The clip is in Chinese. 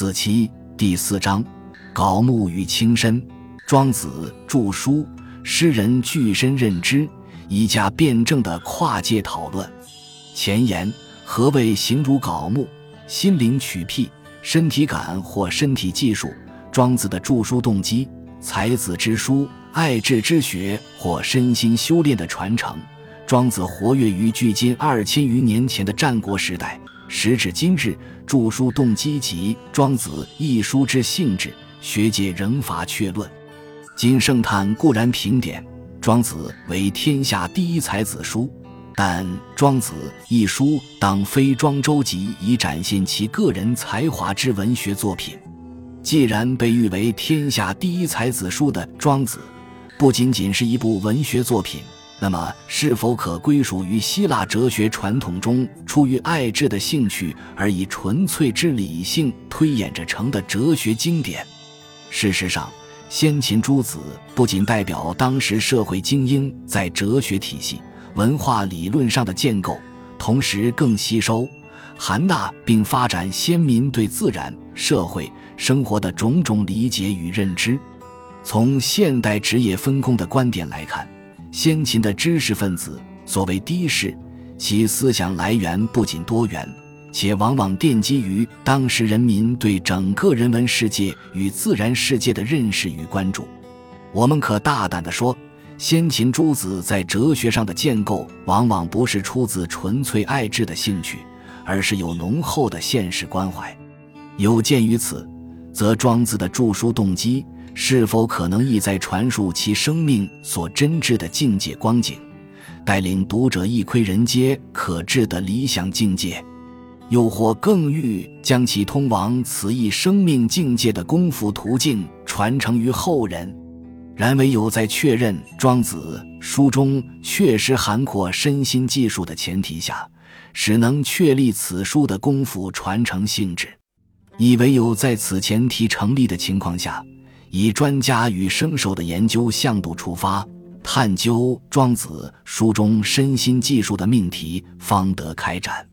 子期第四章：槁木与轻身。庄子著书，诗人具身认知，以加辩证的跨界讨论。前言：何谓形如槁木？心灵取辟，身体感或身体技术。庄子的著书动机：才子之书，爱智之学，或身心修炼的传承。庄子活跃于距今二千余年前的战国时代，时至今日，著书动机及《庄子》一书之性质，学界仍乏确论。今圣叹固然评点《庄子》为天下第一才子书，但《庄子》一书当非庄周集以展现其个人才华之文学作品。既然被誉为天下第一才子书的《庄子》，不仅仅是一部文学作品。那么，是否可归属于希腊哲学传统中出于爱智的兴趣而以纯粹之理性推演着成的哲学经典？事实上，先秦诸子不仅代表当时社会精英在哲学体系、文化理论上的建构，同时更吸收、含纳并发展先民对自然、社会生活的种种理解与认知。从现代职业分工的观点来看。先秦的知识分子，所谓低士，其思想来源不仅多元，且往往奠基于当时人民对整个人文世界与自然世界的认识与关注。我们可大胆地说，先秦诸子在哲学上的建构，往往不是出自纯粹爱智的兴趣，而是有浓厚的现实关怀。有鉴于此，则庄子的著书动机。是否可能意在传述其生命所真挚的境界光景，带领读者一窥人皆可至的理想境界，又或更欲将其通往此一生命境界的功夫途径传承于后人？然唯有在确认《庄子》书中确实涵括身心技术的前提下，使能确立此书的功夫传承性质；亦唯有在此前提成立的情况下。以专家与生手的研究向度出发，探究《庄子》书中身心技术的命题，方得开展。